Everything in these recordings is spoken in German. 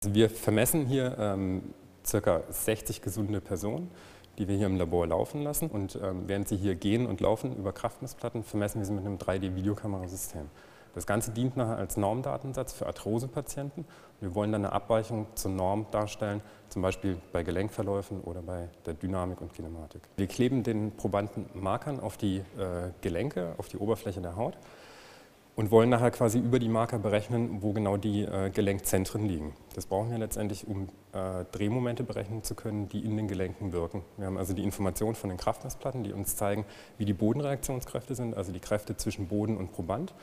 Also wir vermessen hier ähm, circa 60 gesunde Personen, die wir hier im Labor laufen lassen. Und ähm, während sie hier gehen und laufen über Kraftmessplatten, vermessen wir sie mit einem 3D-Videokamerasystem. Das Ganze dient nachher als Normdatensatz für Arthrosepatienten. Wir wollen dann eine Abweichung zur Norm darstellen, zum Beispiel bei Gelenkverläufen oder bei der Dynamik und Kinematik. Wir kleben den Probanden Markern auf die äh, Gelenke, auf die Oberfläche der Haut und wollen nachher quasi über die Marker berechnen, wo genau die äh, Gelenkzentren liegen. Das brauchen wir letztendlich, um äh, Drehmomente berechnen zu können, die in den Gelenken wirken. Wir haben also die Informationen von den Kraftmessplatten, die uns zeigen, wie die Bodenreaktionskräfte sind, also die Kräfte zwischen Boden und Proband.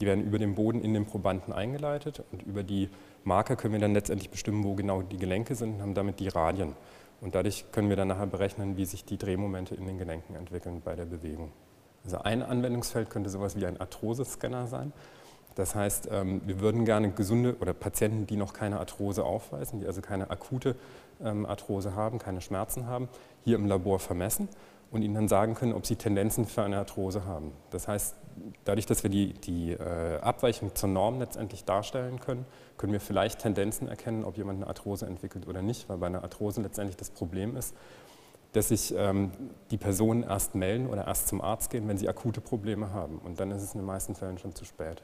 Die werden über den Boden in den Probanden eingeleitet und über die Marker können wir dann letztendlich bestimmen, wo genau die Gelenke sind und haben damit die Radien. Und dadurch können wir dann nachher berechnen, wie sich die Drehmomente in den Gelenken entwickeln bei der Bewegung. Also ein Anwendungsfeld könnte sowas wie ein Arthrosescanner sein. Das heißt, ähm, wir würden gerne gesunde oder Patienten, die noch keine Arthrose aufweisen, die also keine akute ähm, Arthrose haben, keine Schmerzen haben, hier im Labor vermessen und ihnen dann sagen können, ob sie Tendenzen für eine Arthrose haben. Das heißt, dadurch, dass wir die, die äh, Abweichung zur Norm letztendlich darstellen können, können wir vielleicht Tendenzen erkennen, ob jemand eine Arthrose entwickelt oder nicht, weil bei einer Arthrose letztendlich das Problem ist, dass sich ähm, die Personen erst melden oder erst zum Arzt gehen, wenn sie akute Probleme haben. Und dann ist es in den meisten Fällen schon zu spät.